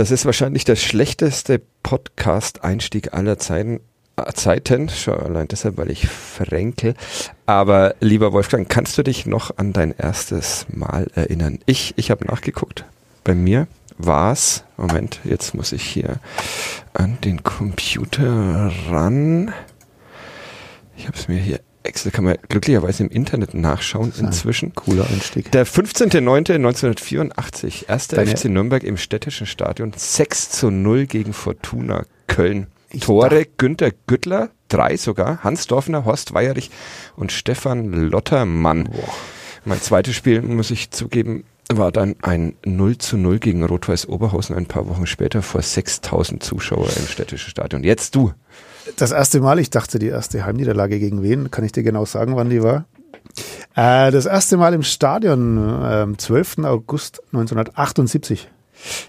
Das ist wahrscheinlich der schlechteste Podcast-Einstieg aller Zeiten. äh, Zeiten, schon allein deshalb, weil ich verrenkel. Aber lieber Wolfgang, kannst du dich noch an dein erstes Mal erinnern? Ich, ich habe nachgeguckt. Bei mir war es, Moment, jetzt muss ich hier an den Computer ran. Ich habe es mir hier extra, kann man glücklicherweise im Internet nachschauen inzwischen. Cooler Einstieg. Der 15.09.1984, erster Deine- FC Nürnberg im städtischen Stadion, 6 zu 0 gegen Fortuna Köln. Ich Tore Günter Güttler, drei sogar, Hans Dorfner, Horst Weierich und Stefan Lottermann. Mein zweites Spiel, muss ich zugeben, war dann ein 0 zu 0 gegen Rot-Weiß Oberhausen ein paar Wochen später vor 6000 Zuschauer im städtischen Stadion. Jetzt du. Das erste Mal, ich dachte, die erste Heimniederlage gegen wen? Kann ich dir genau sagen, wann die war? Äh, das erste Mal im Stadion, äh, am 12. August 1978.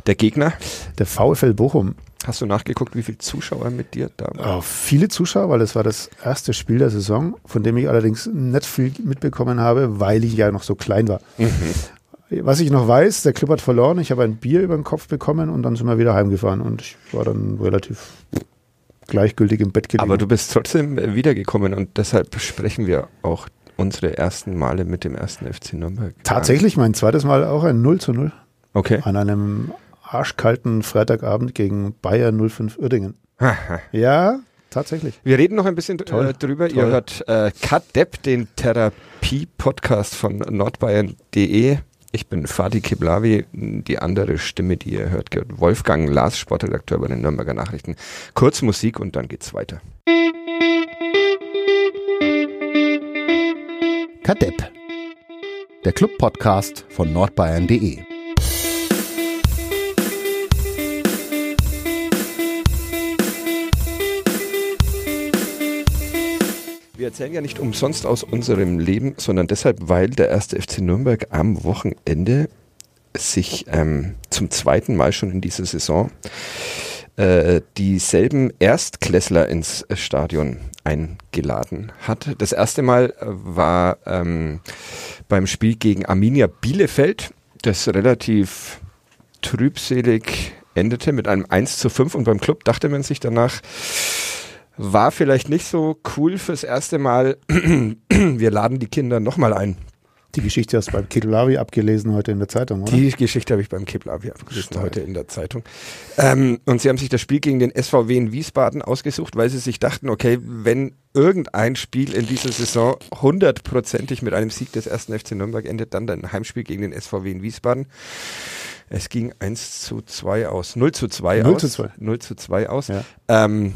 Der Gegner, Der VfL Bochum. hast du nachgeguckt, wie viele Zuschauer mit dir da waren? Oh, viele Zuschauer, weil das war das erste Spiel der Saison, von dem ich allerdings nicht viel mitbekommen habe, weil ich ja noch so klein war. Was ich noch weiß, der Club hat verloren, ich habe ein Bier über den Kopf bekommen und dann sind wir wieder heimgefahren und ich war dann relativ gleichgültig im Bett gelegen. Aber du bist trotzdem wiedergekommen und deshalb sprechen wir auch unsere ersten Male mit dem ersten FC Nürnberg. Tatsächlich mein zweites Mal auch ein 0 zu 0 Okay. an einem arschkalten Freitagabend gegen Bayer 05 Uerdingen. Ja, tatsächlich. Wir reden noch ein bisschen äh, Toll, drüber. toll. Ihr hört äh, Kadepp, den Therapie-Podcast von nordbayern.de. Ich bin Fatih Kiblavi, die andere Stimme, die ihr hört, gehört Wolfgang Lars, Sportredakteur bei den Nürnberger Nachrichten. Kurz Musik und dann geht's weiter. Kadepp. Der Club-Podcast von nordbayern.de. Wir erzählen ja nicht umsonst aus unserem Leben, sondern deshalb, weil der erste FC Nürnberg am Wochenende sich ähm, zum zweiten Mal schon in dieser Saison äh, dieselben Erstklässler ins Stadion eingeladen hat. Das erste Mal äh, war ähm, beim Spiel gegen Arminia Bielefeld, das relativ trübselig endete mit einem 1 zu 5 und beim Club dachte man sich danach, war vielleicht nicht so cool fürs erste Mal. Wir laden die Kinder nochmal ein. Die Geschichte hast du beim Kitulavi abgelesen heute in der Zeitung, oder? Die Geschichte habe ich beim Kiplavi abgelesen heute in der Zeitung. Ähm, und sie haben sich das Spiel gegen den SVW in Wiesbaden ausgesucht, weil sie sich dachten, okay, wenn irgendein Spiel in dieser Saison hundertprozentig mit einem Sieg des ersten FC Nürnberg endet, dann ein Heimspiel gegen den SVW in Wiesbaden. Es ging 1 zu 2 aus, 0 zu 2 0 aus. zu 2. 0 zu 2 aus. Ja. Ähm,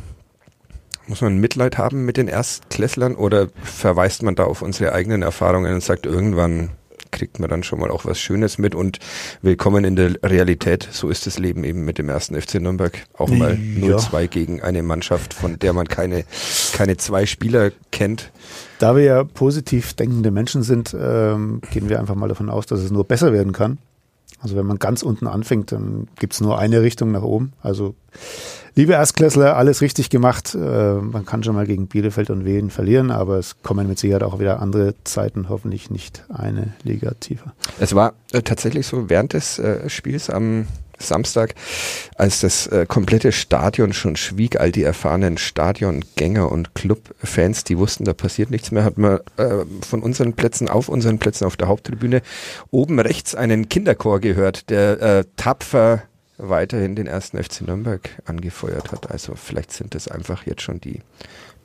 muss man Mitleid haben mit den Erstklässlern oder verweist man da auf unsere eigenen Erfahrungen und sagt, irgendwann kriegt man dann schon mal auch was Schönes mit und willkommen in der Realität. So ist das Leben eben mit dem ersten FC Nürnberg. Auch mal Ja. 0-2 gegen eine Mannschaft, von der man keine, keine zwei Spieler kennt. Da wir ja positiv denkende Menschen sind, ähm, gehen wir einfach mal davon aus, dass es nur besser werden kann. Also wenn man ganz unten anfängt, dann gibt's nur eine Richtung nach oben. Also liebe Erstklässler, alles richtig gemacht. Äh, man kann schon mal gegen Bielefeld und Wien verlieren, aber es kommen mit Sicherheit auch wieder andere Zeiten, hoffentlich nicht eine Liga tiefer. Es war äh, tatsächlich so während des äh, Spiels am Samstag, als das komplette Stadion schon schwieg, all die erfahrenen Stadiongänger und Clubfans, die wussten, da passiert nichts mehr, hat man von unseren Plätzen, auf unseren Plätzen auf der Haupttribüne oben rechts einen Kinderchor gehört, der tapfer weiterhin den ersten FC Nürnberg angefeuert hat. Also vielleicht sind das einfach jetzt schon die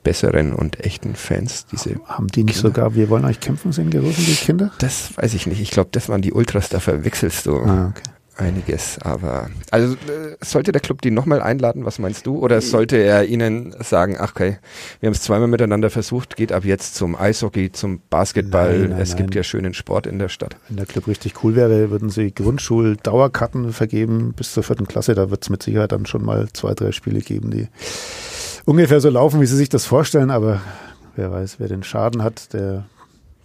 besseren und echten Fans, diese Haben die nicht Kinder. sogar, wir wollen euch kämpfen sehen gerufen, die Kinder? das weiß ich nicht. Ich glaube, das waren die Ultras, da verwechselst du Ah, okay. Einiges. Aber also äh, sollte der Club die nochmal einladen, was meinst du? Oder sollte er ihnen sagen, ach okay, wir haben es zweimal miteinander versucht, geht ab jetzt zum Eishockey, zum Basketball. Nein, nein, es gibt nein. ja schönen Sport in der Stadt. Wenn der Club richtig cool wäre, würden sie Grundschul-Dauerkarten vergeben bis zur vierten Klasse. Da wird es mit Sicherheit dann schon mal zwei, drei Spiele geben, die ungefähr so laufen, wie sie sich das vorstellen. Aber wer weiß, wer den Schaden hat, der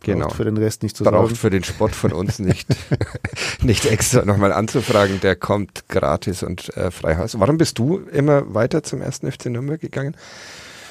Genau. braucht für den Rest nicht zu Braucht sorgen. für den Sport von uns nicht, nicht extra nochmal anzufragen, der kommt gratis und äh, frei Haus. Warum bist du immer weiter zum ersten FC Nürnberg gegangen?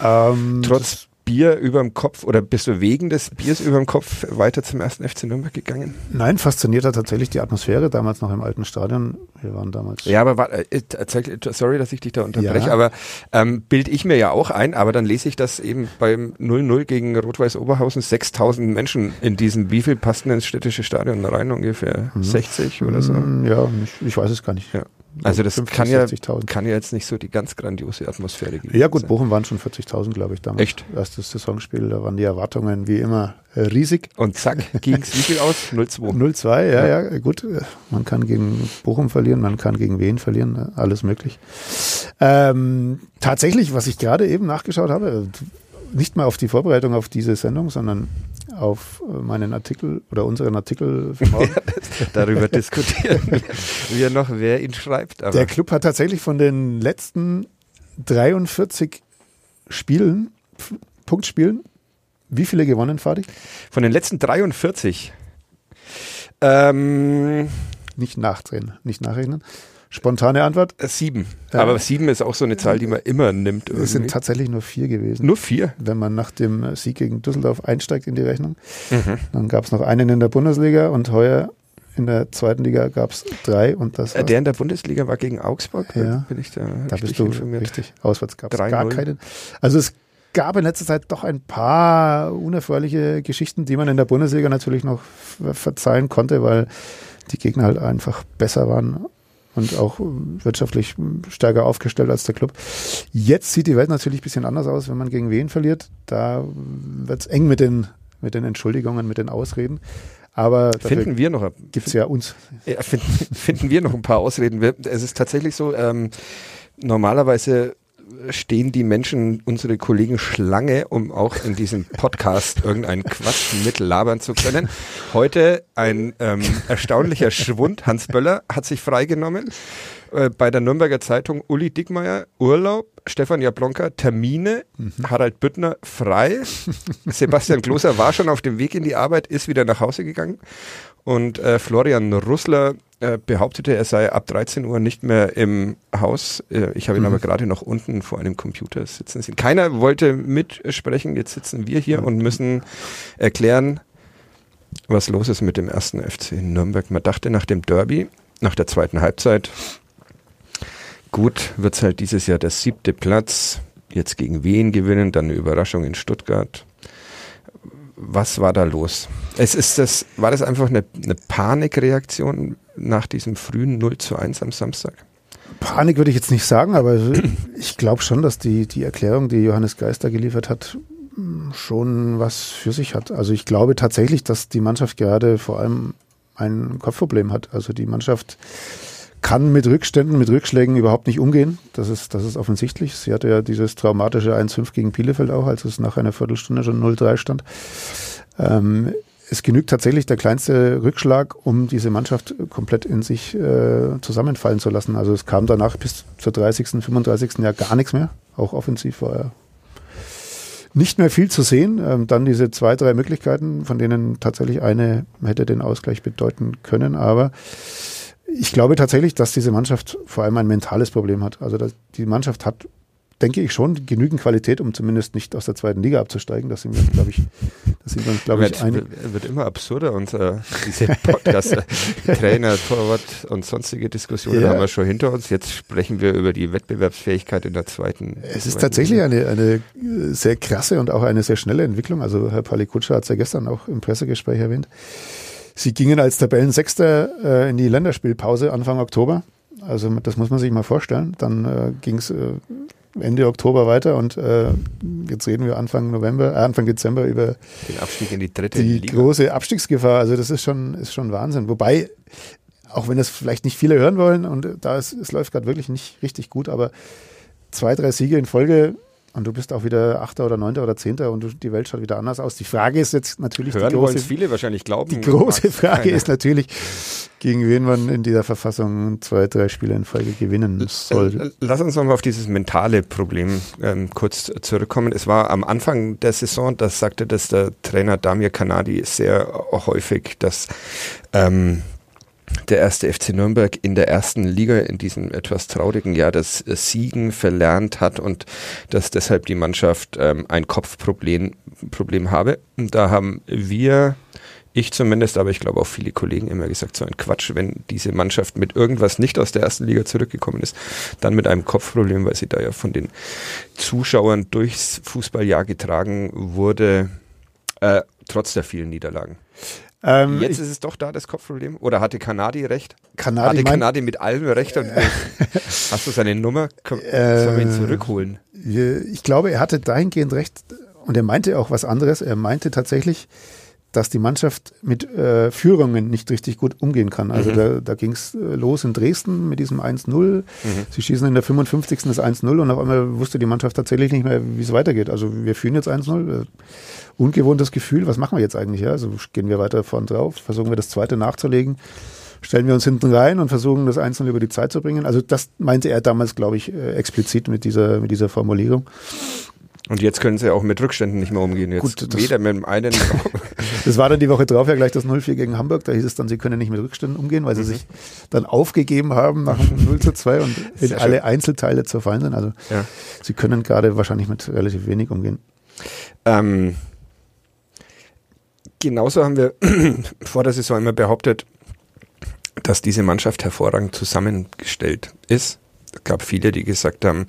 Ähm, Trotz Bier überm Kopf oder bist du wegen des Biers überm Kopf weiter zum ersten FC Nürnberg gegangen? Nein, fasziniert hat tatsächlich die Atmosphäre damals noch im alten Stadion. Wir waren damals. Ja, aber warte, äh, erzähl- sorry, dass ich dich da unterbreche, Ja. aber ähm, bild ich mir ja auch ein, aber dann lese ich, dass eben beim 0-0 gegen Rot-Weiß Oberhausen 6000 Menschen in diesem, wie viel passten ins städtische Stadion rein? Ungefähr 60 oder so? Mm, Ja, ich, ich weiß es gar nicht. Ja. Also das 50, kann ja, 60.000. kann ja jetzt nicht so die ganz grandiose Atmosphäre geben. Ja gut, Bochum waren schon 40.000, glaube ich, damals. Echt? Erstes Saisonspiel, da waren die Erwartungen wie immer äh, riesig. Und zack, ging es wie viel aus? 0-2. 0-2, ja, ja, gut. äh, Man kann gegen Bochum verlieren, man kann gegen Wien verlieren, äh, alles möglich. Ähm, tatsächlich, was ich gerade eben nachgeschaut habe, nicht mal auf die Vorbereitung auf diese Sendung, sondern auf äh, meinen Artikel oder unseren Artikel. Darüber diskutieren wir, noch, wer ihn schreibt. Aber Der Club hat tatsächlich von den letzten 43 Spielen, Punktspielen, wie viele gewonnen, Fadi? von den letzten 43 ähm, Nicht nachdrehen, nicht nachrechnen. Spontane Antwort, Äh, Sieben. Ja. Aber sieben ist auch so eine Zahl, die man immer nimmt. es sind Irgendwie. tatsächlich nur vier gewesen. Nur vier. Wenn man nach dem Sieg gegen Düsseldorf einsteigt in die Rechnung. Mhm. Dann gab es noch einen in der Bundesliga und heuer in der zweiten Liga gab es drei und das Äh, Der in der Bundesliga war gegen Augsburg. Ja. Bin ich da, da bist du informiert. richtig. Auswärts gab es 3-0. gar keinen. Also es gab in letzter Zeit doch ein paar unerfreuliche Geschichten, die man in der Bundesliga natürlich noch ver- verzeihen konnte, weil die Gegner halt einfach besser waren und auch wirtschaftlich stärker aufgestellt als der Club. Jetzt sieht die Welt natürlich ein bisschen anders aus, wenn man gegen wen verliert. Da wird es eng mit den, mit den Entschuldigungen, mit den Ausreden. Aber Finden wir noch, gibt es ja uns. ja, finden, finden wir noch ein paar Ausreden. Es ist tatsächlich so, ähm, normalerweise stehen die Menschen, unsere Kollegen Schlange, um auch in diesem Podcast irgendeinen Quatsch mitlabern zu können. Heute ein ähm, erstaunlicher Schwund. Hans Böller hat sich freigenommen. Äh, bei der Nürnberger Zeitung Uli Dickmeyer Urlaub, Stefan Jablonka Termine, Harald Büttner frei. Sebastian Kloser war schon auf dem Weg in die Arbeit, ist wieder nach Hause gegangen. Und äh, Florian Russler äh, behauptete, er sei ab 13 Uhr nicht mehr im Haus. Äh, ich habe ihn aber gerade noch unten vor einem Computer sitzen sehen. Keiner wollte mitsprechen. Jetzt sitzen wir hier und müssen erklären, was los ist mit dem ersten FC Nürnberg. Man dachte nach dem Derby, nach der zweiten Halbzeit, gut, wird es halt dieses Jahr der siebte Platz. Jetzt gegen Wien gewinnen, dann eine Überraschung in Stuttgart. Was war da los? Es ist das, war das einfach eine, eine Panikreaktion nach diesem frühen 0 zu 1 am Samstag? Panik würde ich jetzt nicht sagen, aber ich glaube schon, dass die, die Erklärung, die Johannes Geister geliefert hat, mh, schon was für sich hat. Also ich glaube tatsächlich, dass die Mannschaft gerade vor allem ein Kopfproblem hat. Also die Mannschaft kann mit Rückständen, mit Rückschlägen überhaupt nicht umgehen. Das ist, das ist offensichtlich. Sie hatte ja dieses traumatische 1-5 gegen Bielefeld auch, als es nach einer Viertelstunde schon 0-3 stand. Ähm, es genügt tatsächlich der kleinste Rückschlag, um diese Mannschaft komplett in sich äh, zusammenfallen zu lassen. Also es kam danach bis zur 30., 35. Jahr gar nichts mehr. Auch offensiv war ja nicht mehr viel zu sehen. Ähm, dann diese zwei, drei Möglichkeiten, von denen tatsächlich eine hätte den Ausgleich bedeuten können. Aber ich glaube tatsächlich, dass diese Mannschaft vor allem ein mentales Problem hat. Also die Mannschaft hat, denke ich schon, genügend Qualität, um zumindest nicht aus der zweiten Liga abzusteigen. Das sind wir, glaube ich, das sind wir glaube ich, wird, einig. wird immer absurder und äh, diese Podcast, äh, Trainer, Torwart und sonstige Diskussionen Ja. haben wir schon hinter uns. Jetzt sprechen wir über die Wettbewerbsfähigkeit in der zweiten. Es ist zweiten tatsächlich Liga. eine, eine äh, sehr krasse und auch eine sehr schnelle Entwicklung. Also Herr Palikutscher hat es ja gestern auch im Pressegespräch erwähnt. Sie gingen als Tabellensechster äh, in die Länderspielpause Anfang Oktober. Also das muss man sich mal vorstellen. Dann äh, ging es äh, Ende Oktober weiter und äh, jetzt reden wir Anfang November, äh, Anfang Dezember über den Abstieg in die dritte die Liga. große Abstiegsgefahr. Also das ist schon, ist schon Wahnsinn. Wobei, auch wenn das vielleicht nicht viele hören wollen und da ist, es läuft gerade wirklich nicht richtig gut, aber zwei, drei Siege in Folge und du bist auch wieder Achter oder Neunter oder Zehnter und du, die Welt schaut wieder anders aus. Die Frage ist jetzt natürlich Hören die große, viele wahrscheinlich glauben. die große Frage keiner. ist natürlich, gegen wen man in dieser Verfassung zwei, drei Spiele in Folge gewinnen soll. Äh, Lass uns nochmal auf dieses mentale Problem ähm, kurz zurückkommen. Es war am Anfang der Saison, das sagte das der Trainer Damir Kanadi sehr häufig, dass ähm, der erste FC Nürnberg in der ersten Liga in diesem etwas traurigen Jahr das Siegen verlernt hat und dass deshalb die Mannschaft ähm, ein Kopfproblem Problem habe. Und da haben wir, ich zumindest, aber ich glaube auch viele Kollegen immer gesagt, so ein Quatsch, wenn diese Mannschaft mit irgendwas nicht aus der ersten Liga zurückgekommen ist, dann mit einem Kopfproblem, weil sie da ja von den Zuschauern durchs Fußballjahr getragen wurde, äh, trotz der vielen Niederlagen. Ähm, Jetzt ist es doch da das Kopfproblem? Oder hatte Kanadi recht? Kanadi hatte Kanadi mit allem recht? Und hast du seine Nummer? Komm, äh, sollen wir ihn zurückholen? Ich glaube, er hatte dahingehend recht und er meinte auch was anderes. Er meinte tatsächlich, dass die Mannschaft mit äh, Führungen nicht richtig gut umgehen kann. Also mhm. da, da ging es äh, los in Dresden mit diesem 1-0. Mhm. Sie schießen in der 55. das 1-0 und auf einmal wusste die Mannschaft tatsächlich nicht mehr, wie es weitergeht. Also wir führen jetzt 1-0. Äh, ungewohntes Gefühl. Was machen wir jetzt eigentlich? Ja? Also gehen wir weiter vorn drauf, versuchen wir das zweite nachzulegen, stellen wir uns hinten rein und versuchen das Einzelne über die Zeit zu bringen. Also das meinte er damals, glaube ich, äh, explizit mit dieser, mit dieser Formulierung. Und jetzt können sie auch mit Rückständen nicht mehr umgehen. Jetzt Gut, weder mit dem einen. das war dann die Woche drauf ja gleich das 0-4 gegen Hamburg. Da hieß es dann, sie können nicht mit Rückständen umgehen, weil sie mhm. sich dann aufgegeben haben nach dem 0 zu 2 und in Sehr alle schön. Einzelteile zerfallen sind. Also ja. sie können gerade wahrscheinlich mit relativ wenig umgehen. Ähm, genauso haben wir vor der Saison immer behauptet, dass diese Mannschaft hervorragend zusammengestellt ist. Es gab viele, die gesagt haben,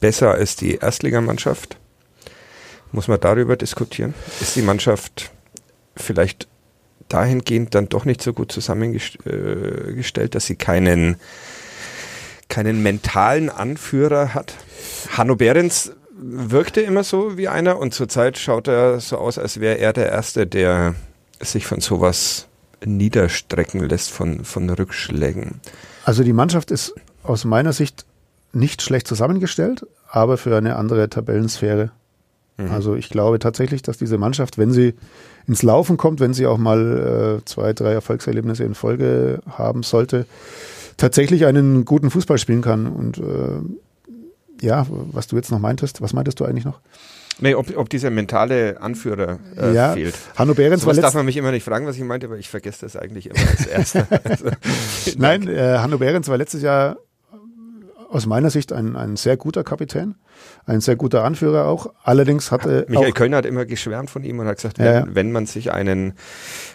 besser als die Erstligamannschaft. Muss man darüber diskutieren? Ist die Mannschaft vielleicht dahingehend dann doch nicht so gut zusammengestellt, dass sie keinen, keinen mentalen Anführer hat? Hanno Behrens wirkte immer so wie einer und zurzeit schaut er so aus, als wäre er der Erste, der sich von sowas niederstrecken lässt, von, von Rückschlägen. Also die Mannschaft ist aus meiner Sicht nicht schlecht zusammengestellt, aber für eine andere Tabellensphäre. Mhm. Also ich glaube tatsächlich, dass diese Mannschaft, wenn sie ins Laufen kommt, wenn sie auch mal äh, zwei, drei Erfolgserlebnisse in Folge haben sollte, tatsächlich einen guten Fußball spielen kann. Und äh, ja, was du jetzt noch meintest, was meintest du eigentlich noch? Nee, ob, ob dieser mentale Anführer äh, ja, fehlt. Hanno Behrens so war darf man mich immer nicht fragen, was ich meinte, aber ich vergesse das eigentlich immer als Erster. also, Nein, äh, Hanno Behrens war letztes Jahr aus meiner Sicht ein, ein sehr guter Kapitän, ein sehr guter Anführer auch. Allerdings hatte Michael Kölner hat immer geschwärmt von ihm und hat gesagt, wenn, ja. wenn man sich einen,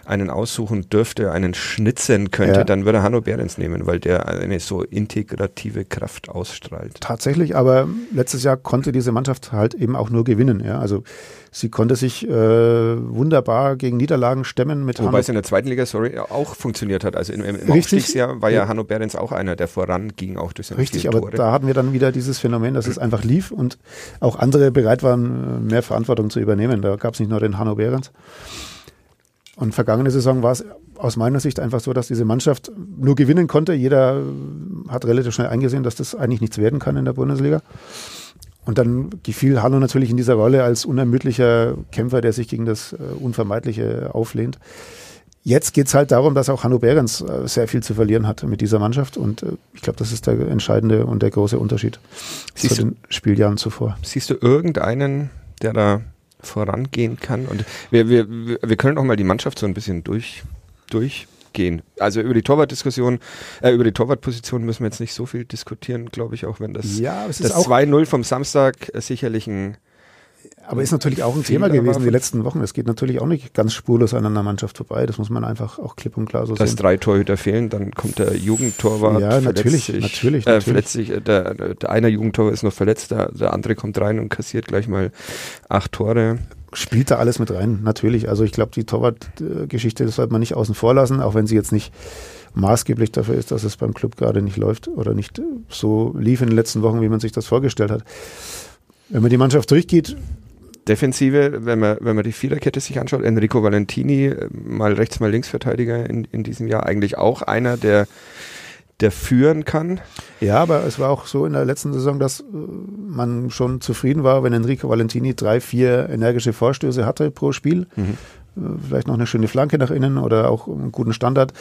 einen aussuchen dürfte, einen schnitzen könnte, ja. dann würde Hanno Behrens nehmen, weil der eine so integrative Kraft ausstrahlt. Tatsächlich, aber letztes Jahr konnte diese Mannschaft halt eben auch nur gewinnen. Ja, also Sie konnte sich äh, wunderbar gegen Niederlagen stemmen mit Wobei Hanno es in der zweiten Liga, sorry, auch funktioniert hat. Also im, im Aufstiegsjahr war ja, ja Hanno Behrens auch einer, der voranging, auch durch seine Richtig, aber da hatten wir dann wieder dieses Phänomen, dass es einfach lief und auch andere bereit waren, mehr Verantwortung zu übernehmen. Da gab es nicht nur den Hanno Behrens. Und vergangene Saison war es aus meiner Sicht einfach so, dass diese Mannschaft nur gewinnen konnte. Jeder hat relativ schnell eingesehen, dass das eigentlich nichts werden kann in der Bundesliga. Und dann gefiel Hanno natürlich in dieser Rolle als unermüdlicher Kämpfer, der sich gegen das äh, Unvermeidliche auflehnt. Jetzt geht's halt darum, dass auch Hanno Behrens äh, sehr viel zu verlieren hat mit dieser Mannschaft. Und äh, ich glaube, das ist der entscheidende und der große Unterschied siehst zu den Spieljahren zuvor. Siehst du irgendeinen, der da vorangehen kann? Und wir, wir, wir können auch mal die Mannschaft so ein bisschen durch, durch gehen. Also über die Torwartdiskussion, äh, über die Torwartposition müssen wir jetzt nicht so viel diskutieren, glaube ich, auch wenn das, ja, das 2-0 vom Samstag sicherlich ein aber ist natürlich auch ein Thema gewesen die letzten Wochen. Es geht natürlich auch nicht ganz spurlos an einer Mannschaft vorbei. Das muss man einfach auch klipp und klar so Dass sehen. Dass drei Torhüter fehlen, dann kommt der Jugendtorwart. Ja, natürlich, sich, natürlich, äh, natürlich. Sich, der, der eine Jugendtorwart ist noch verletzt, der, der andere kommt rein und kassiert gleich mal acht Tore spielt da alles mit rein, natürlich. Also ich glaube, die Torwart-Geschichte sollte man nicht außen vor lassen, auch wenn sie jetzt nicht maßgeblich dafür ist, dass es beim Club gerade nicht läuft oder nicht so lief in den letzten Wochen, wie man sich das vorgestellt hat. Wenn man die Mannschaft durchgeht, Defensive, wenn man, wenn man die Viererkette sich anschaut, Enrico Valentini, mal rechts, mal Linksverteidiger in, in diesem Jahr, eigentlich auch einer, der der führen kann. Ja, aber es war auch so in der letzten Saison, dass äh, man schon zufrieden war, wenn Enrico Valentini drei, vier energische Vorstöße hatte pro Spiel. Mhm. Äh, vielleicht noch eine schöne Flanke nach innen oder auch einen guten Standard.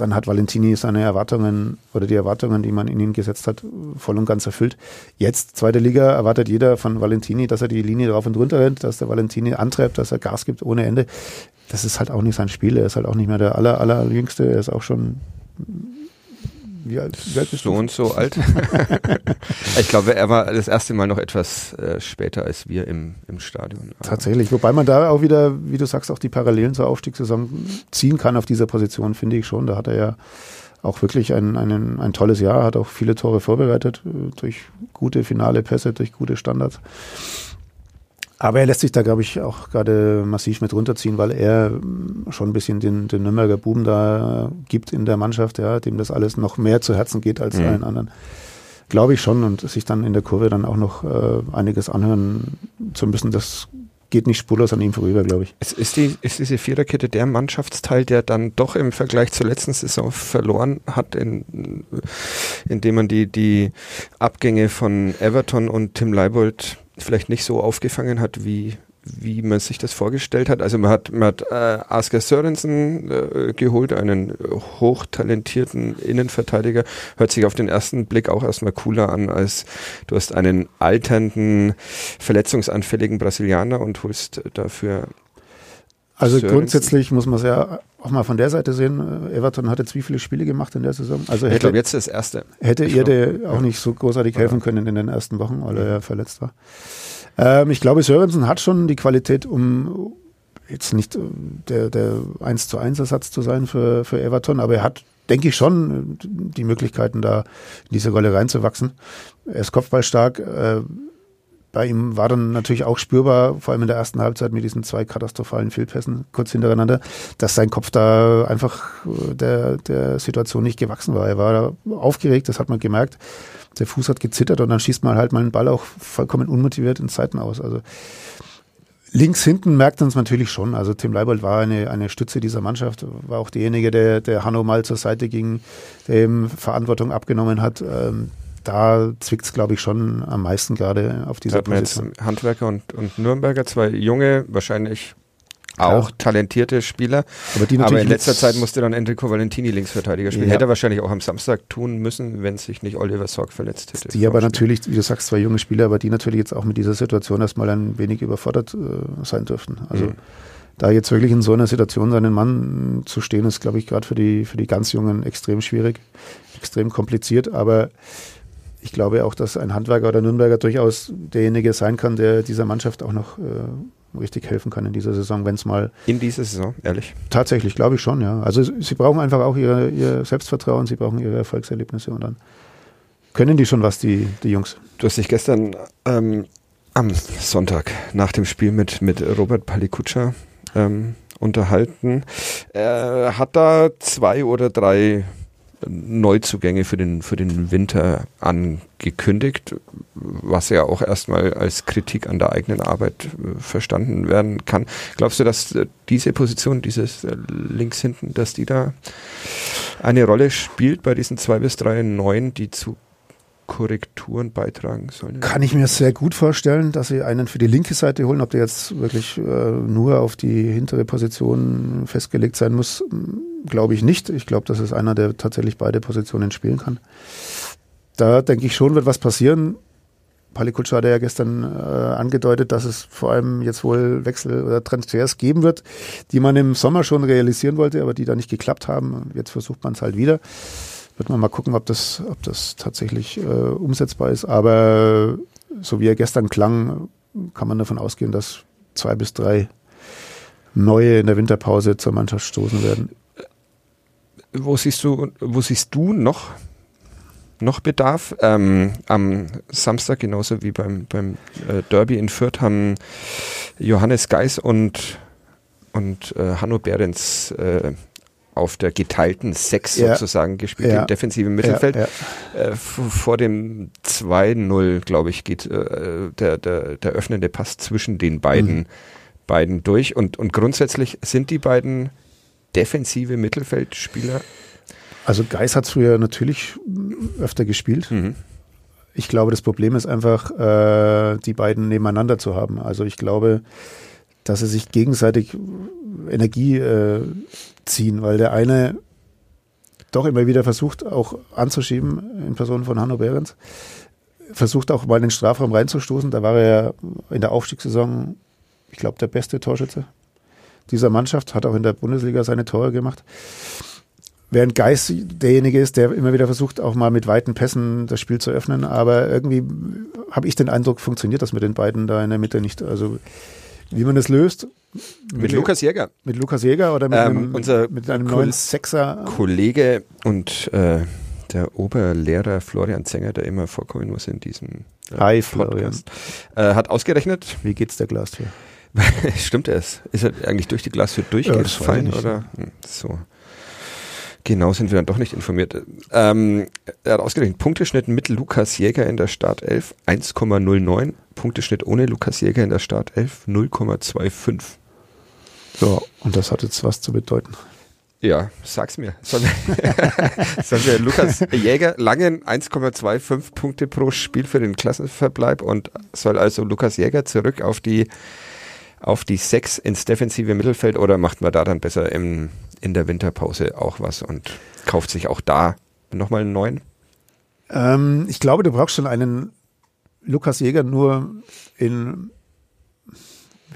Dann hat Valentini seine Erwartungen oder die Erwartungen, die man in ihn gesetzt hat, voll und ganz erfüllt. Jetzt, zweite Liga, erwartet jeder von Valentini, dass er die Linie drauf und runter rennt, dass der Valentini antreibt, dass er Gas gibt ohne Ende. Das ist halt auch nicht sein Spiel. Er ist halt auch nicht mehr der aller, allerjüngste. Er ist auch schon wie alt, wie alt bist so du? und so alt. ich glaube, er war das erste Mal noch etwas äh, später als wir im, im Stadion. Tatsächlich, wobei man da auch wieder, wie du sagst, auch die Parallelen zur Aufstiegssaison ziehen kann auf dieser Position, finde ich schon. Da hat er ja auch wirklich ein, ein, ein tolles Jahr, hat auch viele Tore vorbereitet äh, durch gute finale Pässe, durch gute Standards. Aber er lässt sich da, glaube ich, auch gerade massiv mit runterziehen, weil er schon ein bisschen den, den Nürnberger Buben da gibt in der Mannschaft, ja, dem das alles noch mehr zu Herzen geht als mhm. allen anderen. Glaube ich schon und sich dann in der Kurve dann auch noch äh, einiges anhören zu müssen, das geht nicht spurlos an ihm vorüber, glaube ich. Ist, ist, die, ist diese Viererkette der Mannschaftsteil, der dann doch im Vergleich zur letzten Saison verloren hat, in, indem man die, die Abgänge von Everton und Tim Leibold vielleicht nicht so aufgefangen hat, wie, wie man sich das vorgestellt hat. Also man hat, man hat äh, Asker Sörensen äh, geholt, einen hochtalentierten Innenverteidiger. Hört sich auf den ersten Blick auch erstmal cooler an, als du hast einen alternden, verletzungsanfälligen Brasilianer und holst dafür also Sörensen. grundsätzlich muss man es ja auch mal von der Seite sehen. Everton hat jetzt wie viele Spiele gemacht in der Saison? Also hätte, ich glaube jetzt das erste. Hätte ihr auch nicht so großartig helfen können in den ersten Wochen, weil er ja verletzt war. Ähm, ich glaube, Sörensen hat schon die Qualität, um jetzt nicht äh, der, der 1 zu 1 Ersatz zu sein für, für Everton, aber er hat, denke ich, schon die Möglichkeiten, da in diese Rolle reinzuwachsen. Er ist kopfballstark, äh, bei ihm war dann natürlich auch spürbar, vor allem in der ersten Halbzeit mit diesen zwei katastrophalen Fehlpässen kurz hintereinander, dass sein Kopf da einfach äh, der, der Situation nicht gewachsen war. Er war aufgeregt, das hat man gemerkt. Der Fuß hat gezittert und dann schießt man halt mal einen Ball auch vollkommen unmotiviert in Zeiten aus. Also links hinten merkt man es natürlich schon. Also Tim Leibold war eine, eine Stütze dieser Mannschaft, war auch derjenige, der, der Hanno mal zur Seite ging, der ihm Verantwortung abgenommen hat. Ähm, da zwickt es, glaube ich, schon am meisten gerade auf dieser da Position. Jetzt Handwerker und, und Nürnberger, zwei junge, wahrscheinlich auch ja. talentierte Spieler. Aber, Aber in letzter Zeit musste dann Enrico Valentini Linksverteidiger spielen. Ja. Hätte er wahrscheinlich auch am Samstag tun müssen, wenn sich nicht Oliver Sorg verletzt hätte. Die aber natürlich, wie du sagst, zwei junge Spieler, aber die natürlich jetzt auch mit dieser Situation erstmal ein wenig überfordert äh, sein dürften. Also mhm. da jetzt wirklich in so einer Situation seinen Mann zu stehen, ist, glaube ich, gerade für die, für die ganz Jungen extrem schwierig, extrem kompliziert. Aber ich glaube auch, dass ein Handwerker oder Nürnberger durchaus derjenige sein kann, der dieser Mannschaft auch noch äh, richtig helfen kann in dieser Saison, wenn es mal. In dieser Saison, ehrlich? Tatsächlich, glaube ich schon, ja. Also sie brauchen einfach auch ihre, ihr Selbstvertrauen, sie brauchen ihre Erfolgserlebnisse und dann können die schon was, die, die Jungs. Du hast dich gestern ähm, am Sonntag nach dem Spiel mit, mit Robert Palikutscha ähm, unterhalten. Er hat da zwei oder drei Neuzugänge für den, für den Winter angekündigt, was ja auch erstmal als Kritik an der eigenen Arbeit äh, verstanden werden kann. Glaubst du, dass äh, diese Position, dieses äh, links hinten, dass die da eine Rolle spielt bei diesen zwei bis drei Neuen, die zu Korrekturen beitragen sollen. Kann ich mir sehr gut vorstellen, dass sie einen für die linke Seite holen. Ob der jetzt wirklich äh, nur auf die hintere Position festgelegt sein muss, glaube ich nicht. Ich glaube, das ist einer, der tatsächlich beide Positionen spielen kann. Da denke ich schon, wird was passieren. Palikutscha hat ja gestern äh, angedeutet, dass es vor allem jetzt wohl Wechsel oder Transfers geben wird, die man im Sommer schon realisieren wollte, aber die da nicht geklappt haben. Jetzt versucht man es halt wieder. Wird man mal gucken, ob das, ob das tatsächlich äh, umsetzbar ist. Aber so wie er gestern klang, kann man davon ausgehen, dass zwei bis drei neue in der Winterpause zur Mannschaft stoßen werden. Wo siehst du, wo siehst du noch, noch Bedarf? Ähm, am Samstag, genauso wie beim, beim äh, Derby in Fürth, haben Johannes Geis und, und äh, Hanno Behrens äh, auf der geteilten Sechs ja. sozusagen gespielt, ja. im defensiven Mittelfeld. Ja, äh, vor dem 2-0, glaube ich, geht äh, der, der, der öffnende Pass zwischen den beiden, mhm. beiden durch. Und, und grundsätzlich sind die beiden defensive Mittelfeldspieler. Also Geis hat früher natürlich öfter gespielt. Mhm. Ich glaube, das Problem ist einfach, äh, die beiden nebeneinander zu haben. Also ich glaube, dass sie sich gegenseitig Energie äh, ziehen, weil der eine doch immer wieder versucht, auch anzuschieben in Person von Hanno Behrens. Versucht auch mal in den Strafraum reinzustoßen. Da war er in der Aufstiegssaison, ich glaube, der beste Torschütze dieser Mannschaft. Hat auch in der Bundesliga seine Tore gemacht. Während Geis derjenige ist, der immer wieder versucht, auch mal mit weiten Pässen das Spiel zu öffnen. Aber irgendwie habe ich den Eindruck, funktioniert das mit den beiden da in der Mitte nicht. Also wie man das löst. Mit, mit Lukas Jäger. Mit Lukas Jäger oder mit Ähm, einem, unser mit einem Kol- neuen Sechser. Kollege und äh, der Oberlehrer Florian Zenger, der immer vorkommen muss in diesem äh, Hi, Florian. Podcast, äh, hat ausgerechnet, Wie geht's der Glastür? stimmt es? Ist er eigentlich durch die Glastür Ja, durchgefallen nicht. oder hm, so? Genau sind wir dann doch nicht informiert. Ähm, er hat ausgerechnet Punkteschnitt mit Lukas Jäger in der Startelf 1,09, Punkteschnitt ohne Lukas Jäger in der Startelf 0,25. Ja, und das hat jetzt was zu bedeuten. Ja, sag's mir. Sollen wir, sollen wir Lukas Jäger Langen 1,25 Punkte pro Spiel für den Klassenverbleib und soll also Lukas Jäger zurück auf die auf die 6 ins defensive Mittelfeld oder macht man da dann besser im, in der Winterpause auch was und kauft sich auch da nochmal einen neuen? Ähm, ich glaube, du brauchst schon einen Lukas Jäger nur in.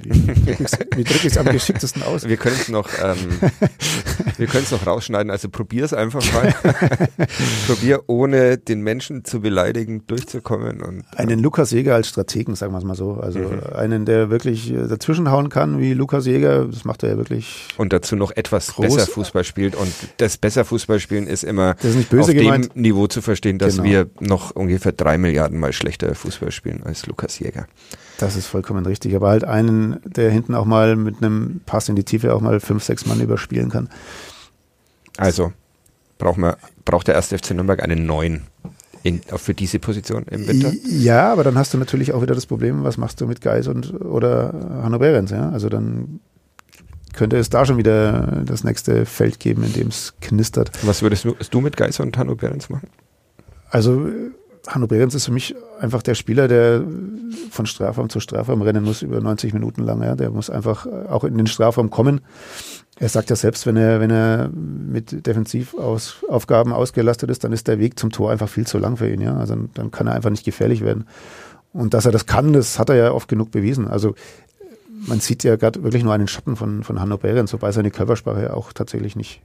Wie drücke ich es am geschicktesten aus? Wir können es noch, ähm, wir können es noch rausschneiden. Also probier es einfach mal. probier ohne den Menschen zu beleidigen durchzukommen und Einen Lukas Jäger als Strategen, sagen wir es mal so. Also Mhm. einen, der wirklich äh, dazwischenhauen kann, wie Lukas Jäger. Das macht er ja wirklich. und dazu noch etwas Groß- besser Fußball spielt. Und das besser Fußball spielen ist immer Das ist nicht böse auf gemeint. dem Niveau zu verstehen, dass Genau. wir noch ungefähr drei Milliarden Mal schlechter Fußball spielen als Lukas Jäger. Das ist vollkommen richtig. Aber halt einen, der hinten auch mal mit einem Pass in die Tiefe auch mal fünf, sechs Mann überspielen kann. Also braucht, man, braucht der erste FC Nürnberg einen neuen in, für diese Position im Winter. Ja, aber dann hast du natürlich auch wieder das Problem, was machst du mit Geis und oder Hanno Behrens, ja? Also dann könnte es da schon wieder das nächste Feld geben, in dem es knistert. Was würdest du, du mit Geiser und Hanno Behrens machen? Also Hanno Behrens ist für mich einfach der Spieler, der von Strafraum zu Strafraum rennen muss über 90 Minuten lang. Ja? Der muss einfach äh, auch in den Strafraum kommen. Er sagt ja selbst, wenn er, wenn er mit Defensivaufgaben ausgelastet ist, dann ist der Weg zum Tor einfach viel zu lang für ihn. Ja? Also dann kann er einfach nicht gefährlich werden. Und dass er das kann, das hat er ja oft genug bewiesen. Also man sieht ja gerade wirklich nur einen Schatten von, von Hanno Behrens, wobei seine Körpersprache auch tatsächlich nicht,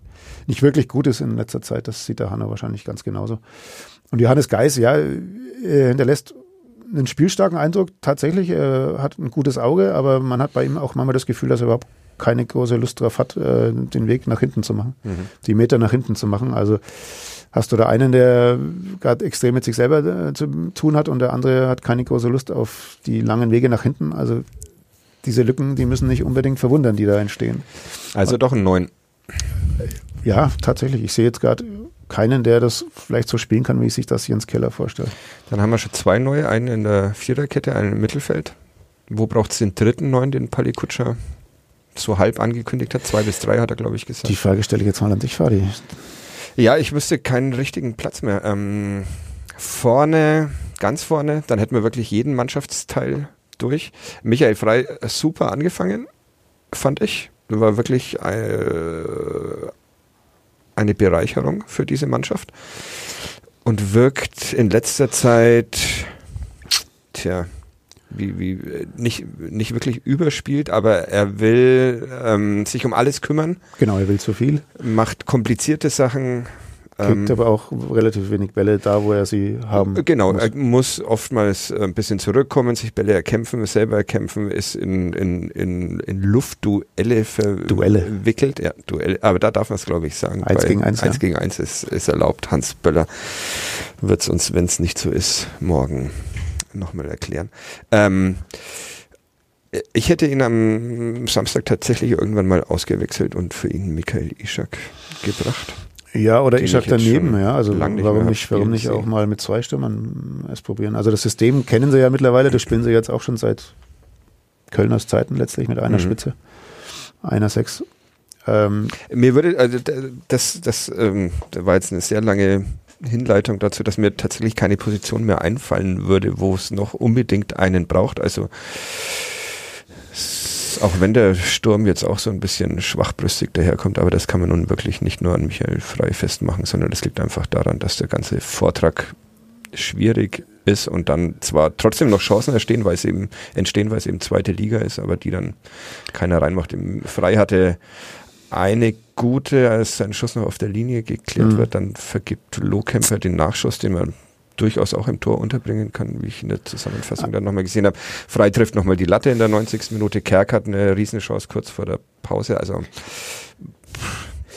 nicht wirklich gut ist in letzter Zeit. Das sieht der Hanno wahrscheinlich ganz genauso. Und Johannes Geis, ja, er hinterlässt einen spielstarken Eindruck. Tatsächlich, er hat ein gutes Auge, aber man hat bei ihm auch manchmal das Gefühl, dass er überhaupt keine große Lust drauf hat, äh, den Weg nach hinten zu machen, die Meter nach hinten zu machen. Also hast du da einen, der gerade extrem mit sich selber äh, zu tun hat und der andere hat keine große Lust auf die langen Wege nach hinten. Also diese Lücken, die müssen nicht unbedingt verwundern, die da entstehen. Also doch einen neuen. Ja, tatsächlich. Ich sehe jetzt gerade keinen, der das vielleicht so spielen kann, wie sich das Jens Keller vorstellt. Dann haben wir schon zwei neue, einen in der Viererkette, einen im Mittelfeld. Wo braucht es den dritten neuen, den Pali Kutscher so halb angekündigt hat? Zwei bis drei hat er, glaube ich, gesagt. Die Frage stelle ich jetzt mal an dich, Fadi. Ja, ich wüsste keinen richtigen Platz mehr. Ähm, vorne, ganz vorne, dann hätten wir wirklich jeden Mannschaftsteil durch. Michael Frei, super angefangen, fand ich. War wirklich äh, eine Bereicherung für diese Mannschaft. Und wirkt in letzter Zeit, tja, wie, wie, nicht, nicht wirklich überspielt, aber er will ähm, sich um alles kümmern Genau, er will zu viel, macht komplizierte Sachen. Kriegt Ähm, aber auch relativ wenig Bälle da, wo er sie haben genau, muss. er muss oftmals äh, ein bisschen zurückkommen, sich Bälle erkämpfen, selber erkämpfen, ist in, in, in, in Luftduelle Duelle. verwickelt. Ja, Duelle, aber da darf man es, glaube ich, sagen. Eins gegen eins, Eins ja. gegen eins ist, ist erlaubt. Hans Böller wird es uns, wenn es nicht so ist, morgen nochmal erklären. Ähm, ich hätte ihn am Samstag tatsächlich irgendwann mal ausgewechselt und für ihn Michael Ischak gebracht. Ja, oder ich jetzt daneben, ja. Also nicht warum nicht, warum nicht auch mal mit zwei Stürmern es probieren? Also das System kennen sie ja mittlerweile, das spielen sie jetzt auch schon seit Kölners Zeiten letztlich mit einer Mhm. Spitze. Einer sechs. Ähm, Mir würde, also das, das, ähm, da war jetzt eine sehr lange Hinleitung dazu, dass mir tatsächlich keine Position mehr einfallen würde, wo es noch unbedingt einen braucht. Also auch wenn der Sturm jetzt auch so ein bisschen schwachbrüstig daherkommt, aber das kann man nun wirklich nicht nur an Michael Frei festmachen, sondern das liegt einfach daran, dass der ganze Vortrag schwierig ist und dann zwar trotzdem noch Chancen entstehen, weil es eben entstehen, weil es eben zweite Liga ist, aber die dann keiner reinmacht. Im Frei hatte eine Gute, als sein Schuss noch auf der Linie geklärt Mhm. wird, dann vergibt Lohkämper den Nachschuss, den man durchaus auch im Tor unterbringen kann, wie ich in der Zusammenfassung dann nochmal gesehen habe. Frei trifft nochmal die Latte in der 90. Minute. Kerk hat eine Riesenchance kurz vor der Pause. Also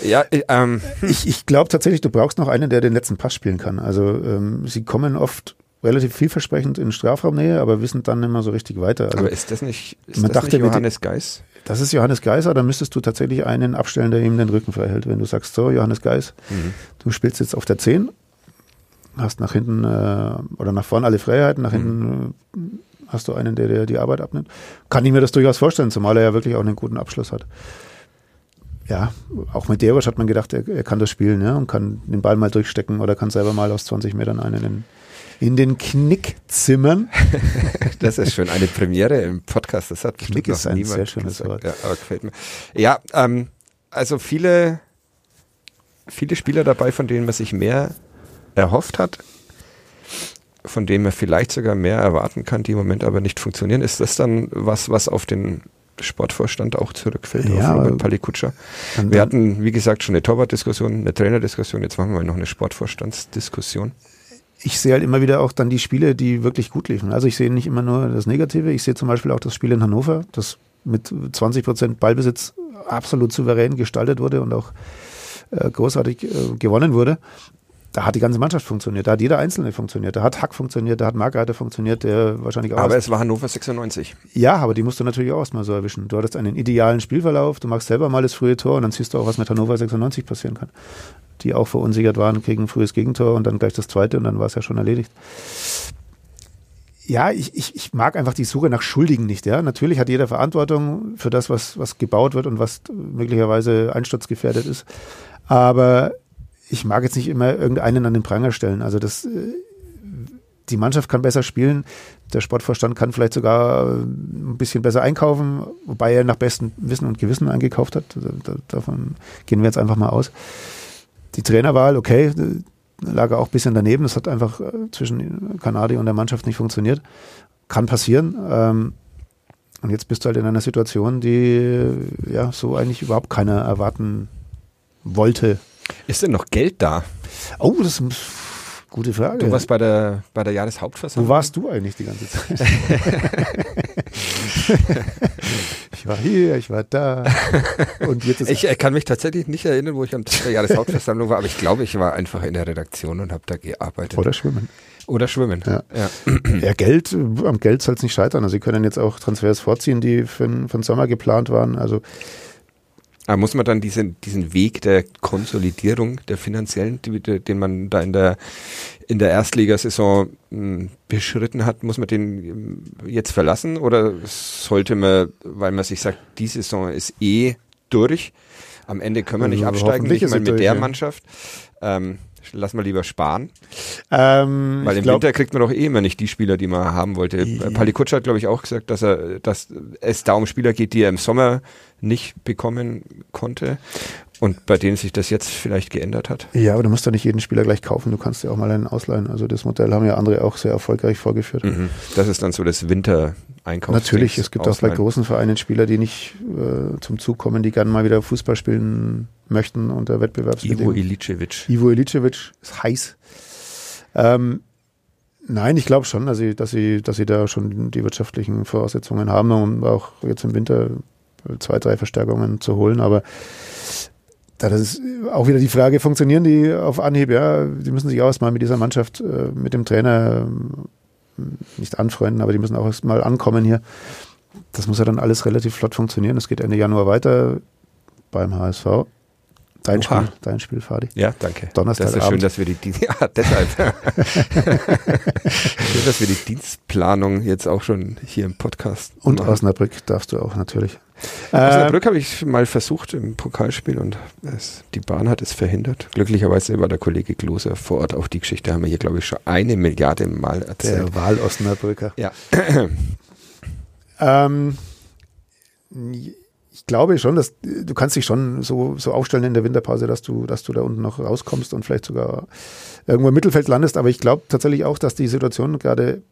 ja, äh, ähm, Ich, ich glaube tatsächlich, du brauchst noch einen, der den letzten Pass spielen kann. Also ähm, sie kommen oft relativ vielversprechend in Strafraumnähe, aber wissen dann immer so richtig weiter. Also aber ist das nicht, ist man das dachte, nicht Johannes Geis? das ist Johannes Geiser, dann müsstest du tatsächlich einen abstellen, der ihm den Rücken frei hält. Wenn du sagst, so, Johannes Geis, Mhm. du spielst jetzt auf der 10, hast nach hinten äh, oder nach vorne alle Freiheiten, nach hinten äh, hast du einen, der dir die Arbeit abnimmt. Kann ich mir das durchaus vorstellen, zumal er ja wirklich auch einen guten Abschluss hat. Ja, auch mit Derosch hat man gedacht, er, er kann das spielen ja, und kann den Ball mal durchstecken oder kann selber mal aus 20 Metern einen in, in den Knick zimmern. Das ist schon eine Premiere im Podcast. Das hat Knick ist ein sehr schönes gesagt. Wort. Ja, aber gefällt mir. Ja, ähm, also viele, viele Spieler dabei, von denen man sich mehr erhofft hat, von denen man vielleicht sogar mehr erwarten kann, die im Moment aber nicht funktionieren. Ist das dann was, was auf den Sportvorstand auch zurückfällt, Ja, auf Robert Palikutscher? Wir hatten, wie gesagt, schon eine Torwartdiskussion, eine Trainerdiskussion, jetzt machen wir mal noch eine Sportvorstandsdiskussion. ich sehe halt immer wieder auch dann die Spiele, die wirklich gut liefen. Also ich sehe nicht immer nur das Negative, ich sehe zum Beispiel auch das Spiel in Hannover, das mit 20 Prozent Ballbesitz absolut souverän gestaltet wurde und auch äh, großartig äh, gewonnen wurde. Da hat die ganze Mannschaft funktioniert, da hat jeder Einzelne funktioniert, da hat Hack funktioniert, da hat Markreiter funktioniert, der wahrscheinlich auch Aber es war Hannover 96. ja, aber die musst du natürlich auch erstmal so erwischen. Du hattest einen idealen Spielverlauf, du machst selber mal das frühe Tor und dann siehst du auch, was mit Hannover 96 passieren kann. Die auch verunsichert waren, kriegen ein frühes Gegentor und dann gleich das zweite und dann war es ja schon erledigt. Ja, ich, ich, ich mag einfach die Suche nach Schuldigen nicht. Ja, natürlich hat jeder Verantwortung für das, was, was gebaut wird und was möglicherweise einsturzgefährdet ist. Aber ich mag jetzt nicht immer irgendeinen an den Pranger stellen. Also das, äh, die Mannschaft kann besser spielen. Der Sportvorstand kann vielleicht sogar äh, ein bisschen besser einkaufen, wobei er nach bestem Wissen und Gewissen eingekauft hat. Da- da- Davon gehen wir jetzt einfach mal aus. Die Trainerwahl, okay, äh, lag auch ein bisschen daneben. Das hat einfach zwischen Kanadi und der Mannschaft nicht funktioniert. Kann passieren. Ähm, und jetzt bist du halt in einer Situation, die ja so eigentlich überhaupt keiner erwarten wollte. Ist denn noch Geld da? Oh, das ist eine gute Frage. Du warst bei der, bei der Jahreshauptversammlung. Wo warst du eigentlich die ganze Zeit? ich war hier, ich war da. Und jetzt ist Ich äh, kann mich tatsächlich nicht erinnern, wo ich am Tag der Jahreshauptversammlung war, aber ich glaube, ich war einfach in der Redaktion und habe da gearbeitet. oder schwimmen. Oder schwimmen. Ja. Ja. Ja, Geld, am Geld soll es nicht scheitern. Also sie können jetzt auch Transfers vorziehen, die für, für den Sommer geplant waren. Also Aber muss man dann diesen, diesen Weg der Konsolidierung der finanziellen, den man da in der, in der Erstligasaison mh, beschritten hat, muss man den ähm, jetzt verlassen? Oder sollte man, weil man sich sagt, die Saison ist eh durch, am Ende können wir nicht Also absteigen, nicht mal mit durch, der ja. Mannschaft, ähm, lass mal lieber sparen. ähm, Weil im glaub, Winter kriegt man doch eh immer nicht die Spieler, die man haben wollte. Ja. Palikutsch hat, glaube ich, auch gesagt, dass er, dass es da um Spieler geht, die er im Sommer nicht bekommen konnte und bei denen sich das jetzt vielleicht geändert hat. Ja, aber du musst doch nicht jeden Spieler gleich kaufen. Du kannst ja auch mal einen ausleihen. Also das Modell haben ja andere auch sehr erfolgreich vorgeführt. Das ist dann so das Winter-Einkaufs. Natürlich, es gibt auch bei großen Vereinen Spieler, die nicht äh, zum Zug kommen, die gerne mal wieder Fußball spielen möchten unter Ivo Wettbewerbsbedingungen. Ilicevic. Ivo Ilicevic ist heiß. Ähm, nein, ich glaube schon, dass sie, dass sie, dass sie da schon die wirtschaftlichen Voraussetzungen haben, um auch jetzt im Winter zwei, drei Verstärkungen zu holen. Aber das ist auch wieder die Frage, funktionieren die auf Anhieb? Ja, die müssen sich auch erstmal mit dieser Mannschaft, äh, mit dem Trainer ähm, nicht anfreunden, aber die müssen auch erstmal ankommen hier. Das muss ja dann alles relativ flott funktionieren. Es geht Ende Januar weiter beim HSV. Dein Oha. Spiel, dein Spiel, Fadi. Ja, danke. Donnerstagabend. Das ist schön, dass wir die, Dien- ja, deshalb. schön, dass wir die Dienstplanung jetzt auch schon hier im Podcast Und machen. Osnabrück darfst du auch natürlich. Äh, Osnabrück habe ich mal versucht im Pokalspiel und es, die Bahn hat es verhindert. Glücklicherweise war der Kollege Gloser vor Ort. Auch die Geschichte haben wir hier, glaube ich, schon eine Milliarde Mal erzählt. der Wahl-Osnabrücker. Ja. Ähm, ich glaube schon, dass du kannst dich schon so, so aufstellen in der Winterpause, dass du, dass du da unten noch rauskommst und vielleicht sogar irgendwo im Mittelfeld landest. Aber ich glaube tatsächlich auch, dass die Situation gerade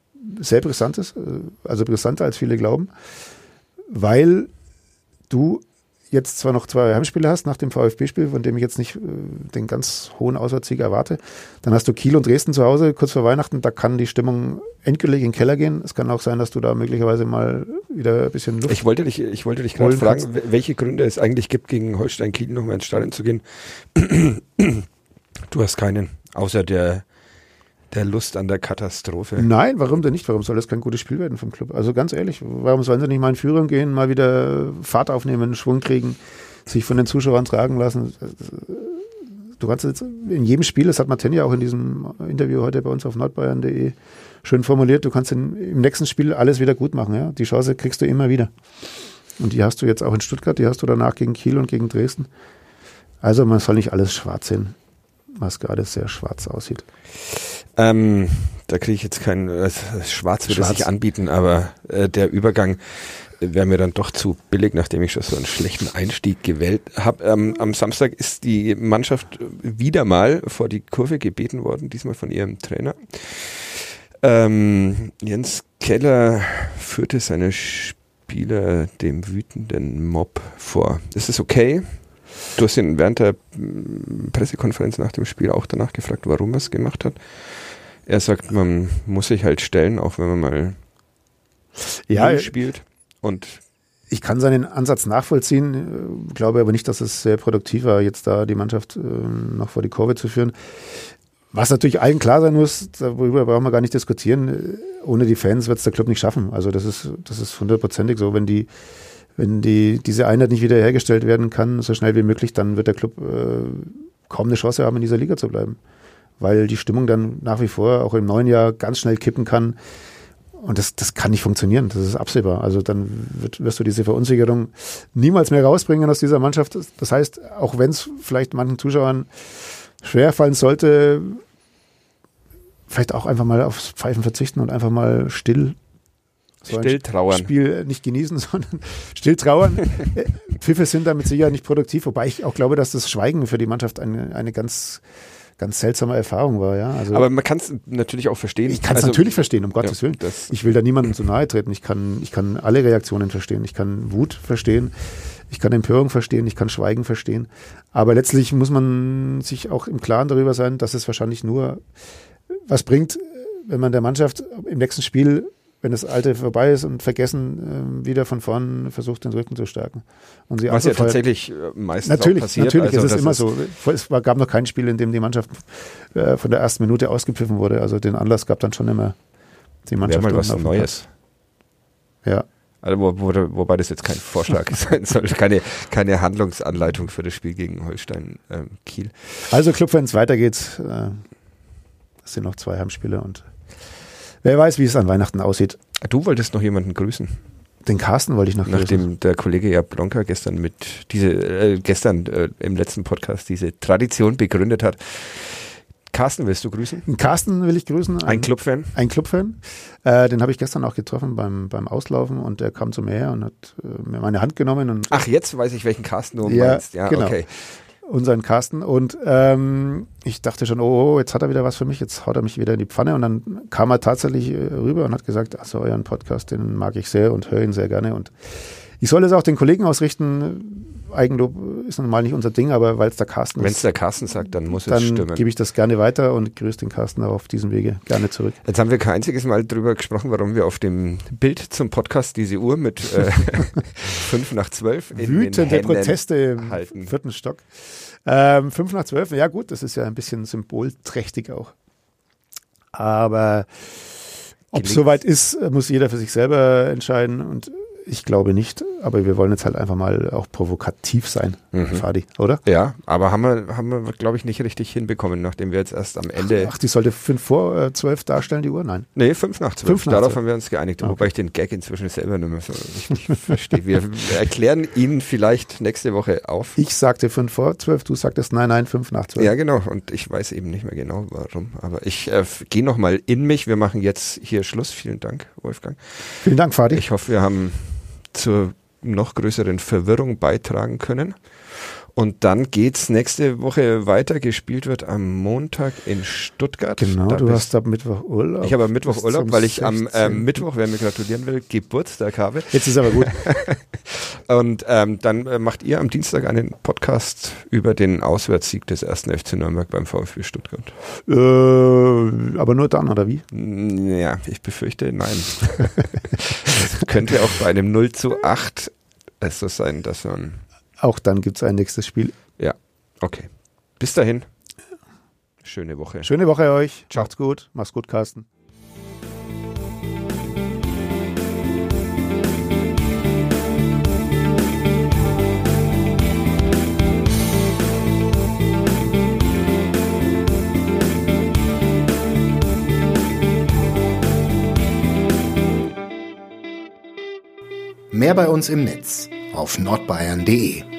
sehr brisant ist, äh, also brisanter als viele glauben, weil du jetzt zwar noch zwei Heimspiele hast nach dem VfB-Spiel, von dem ich jetzt nicht äh, den ganz hohen Auswärtssieg erwarte, dann hast du Kiel und Dresden zu Hause kurz vor Weihnachten, da kann die Stimmung endgültig in den Keller gehen. Es kann auch sein, dass du da möglicherweise mal wieder ein bisschen Luft Ich wollte dich, ich wollte dich gerade fragen, kannst. wel- welche Gründe es eigentlich gibt, gegen Holstein Kiel nochmal ins Stadion zu gehen. Du hast keinen, außer der, der Lust an der Katastrophe. Nein, warum denn nicht? Warum soll das kein gutes Spiel werden vom Club? Also ganz ehrlich, warum sollen sie nicht mal in Führung gehen, mal wieder Fahrt aufnehmen, Schwung kriegen, sich von den Zuschauern tragen lassen? Du kannst jetzt in jedem Spiel, das hat Martin ja auch in diesem Interview heute bei uns auf nordbayern.de schön formuliert, du kannst in, im nächsten Spiel alles wieder gut machen. Ja? Die Chance kriegst du immer wieder. Und die hast du jetzt auch in Stuttgart, die hast du danach gegen Kiel und gegen Dresden. Also man soll nicht alles schwarz sehen, was gerade sehr schwarz aussieht. Ähm, da kriege ich jetzt kein äh, Schwarz würde sich anbieten, aber äh, der Übergang wäre mir dann doch zu billig, nachdem ich schon so einen schlechten Einstieg gewählt habe. Ähm, am Samstag ist die Mannschaft wieder mal vor die Kurve gebeten worden, diesmal von ihrem Trainer. Ähm, Jens Keller führte seine Spieler dem wütenden Mob vor. Ist es okay? Du hast ihn während der mm, Pressekonferenz nach dem Spiel auch danach gefragt, warum er es gemacht hat. Er sagt, man muss sich halt stellen, auch wenn man mal Ja, Null spielt. Und Ich kann seinen Ansatz nachvollziehen, äh, glaube aber nicht, dass es sehr produktiv war, jetzt da die Mannschaft äh, noch vor die Kurve zu führen. Was natürlich allen klar sein muss, darüber brauchen wir gar nicht diskutieren, äh, ohne die Fans wird es der Club nicht schaffen. Also das ist, das ist hundertprozentig so. Wenn die, wenn die, diese Einheit nicht wiederhergestellt werden kann, so schnell wie möglich, dann wird der Club äh, kaum eine Chance haben, in dieser Liga zu bleiben. Weil die Stimmung dann nach wie vor auch im neuen Jahr ganz schnell kippen kann. Und das, das kann nicht funktionieren, das ist absehbar. Also dann wird, wirst du diese Verunsicherung niemals mehr rausbringen aus dieser Mannschaft. Das heißt, auch wenn es vielleicht manchen Zuschauern schwerfallen sollte, vielleicht auch einfach mal aufs Pfeifen verzichten und einfach mal still so still trauern. Spiel nicht genießen, sondern still trauern. Äh, Pfiffe sind damit sicher nicht produktiv, wobei ich auch glaube, dass das Schweigen für die Mannschaft eine, eine ganz, ganz seltsame Erfahrung war. Ja? Also, Aber man kann es natürlich auch verstehen. ich kann es Also, natürlich verstehen, um Gottes ja, Willen. das- Ich will da niemandem zu nahe treten. Ich kann, ich kann alle Reaktionen verstehen. Ich kann Wut verstehen. Ich kann Empörung verstehen. Ich kann Schweigen verstehen. Aber letztlich muss man sich auch im Klaren darüber sein, dass es wahrscheinlich nur was bringt, wenn man der Mannschaft im nächsten Spiel, wenn das Alte vorbei ist und vergessen, äh, wieder von vorn versucht, den Rücken zu stärken. Und sie Was ja tatsächlich äh, meistens Natürlich, auch passiert. natürlich also ist es immer so. Es gab noch kein Spiel, in dem die Mannschaft äh, von der ersten Minute ausgepfiffen wurde. Also den Anlass gab dann schon immer die Wäre Mannschaft. mal was Neues. Platz. Ja. Also wo, wo, wobei das jetzt kein Vorschlag sein soll, keine, keine Handlungsanleitung für das Spiel gegen Holstein ähm, Kiel. Also Clubfans, weiter geht's. Äh, Es sind noch zwei Heimspiele und wer weiß, wie es an Weihnachten aussieht. Du wolltest noch jemanden grüßen, Den Carsten wollte ich noch grüßen. nachdem der Kollege Jablonka gestern mit diese äh, gestern äh, im letzten Podcast diese Tradition begründet hat. Carsten, willst du grüßen? Den Carsten will ich grüßen. Ein Clubfan? Ein Clubfan. Äh, den habe ich gestern auch getroffen beim, beim Auslaufen und der kam zu mir her und hat äh, mir meine Hand genommen und Ach, jetzt weiß ich, welchen Carsten du Ja, meinst. Ja, genau. okay. Unseren Carsten. Und ähm, ich dachte schon, oh, oh, jetzt hat er wieder was für mich, jetzt haut er mich wieder in die Pfanne. Und dann kam er tatsächlich äh, rüber und hat gesagt, also euren Podcast, den mag ich sehr und höre ihn sehr gerne. Und ich soll es auch den Kollegen ausrichten. Eigenlob ist normal nicht unser Ding, aber weil es der Carsten Wenn es ist, der Carsten sagt, dann muss es dann stimmen. gebe ich das gerne weiter und grüße den Carsten auch auf diesem Wege gerne zurück. Jetzt haben wir kein einziges Mal drüber gesprochen, warum wir auf dem Bild zum Podcast diese Uhr mit äh, fünf nach zwölf in den Wütende Händen Proteste im halten. vierten Stock. Ähm, fünf nach zwölf, ja gut, das ist ja ein bisschen symbolträchtig auch. Aber ob es soweit ist, muss jeder für sich selber entscheiden und ich glaube nicht, aber wir wollen jetzt halt einfach mal auch provokativ sein, Mhm. Fadi, oder? Ja, aber haben wir, haben wir glaube ich, nicht richtig hinbekommen, nachdem wir jetzt erst am Ende. Ach, die sollte fünf vor äh, zwölf darstellen, die Uhr? Nein. nee, fünf nach zwölf. Darauf zwölf. haben wir uns geeinigt, Okay. wobei ich den Gag inzwischen selber nicht mehr so richtig verstehe. Wir erklären ihn vielleicht nächste Woche auf. Ich sagte fünf vor zwölf, du sagtest nein, nein, fünf nach zwölf. Ja, genau. Und ich weiß eben nicht mehr genau, warum. Aber ich äh, gehe nochmal in mich. Wir machen jetzt hier Schluss. Vielen Dank, Wolfgang. Vielen Dank, Fadi. Ich hoffe, wir haben zur noch größeren Verwirrung beitragen können. Und dann geht's nächste Woche weiter. Gespielt wird am Montag in Stuttgart. Genau, Da du hast ab Mittwoch Urlaub. Ich habe am Mittwoch Urlaub, weil ich am 16.. ähm, Mittwoch, wer mir gratulieren will, Geburtstag habe. Jetzt ist aber gut. Und ähm, dann äh, macht ihr am Dienstag einen Podcast über den Auswärtssieg des ersten FC Nürnberg beim VfB Stuttgart. äh, aber nur dann, oder wie? Ja, ich befürchte, nein. Könnte auch bei einem 0 zu 8 es so sein, dass man. Auch dann gibt's ein nächstes Spiel. Ja, okay. Bis dahin. Schöne Woche. Schöne Woche euch. Ciao. Macht's gut. Mach's gut, Carsten. Mehr bei uns im Netz auf nordbayern.de.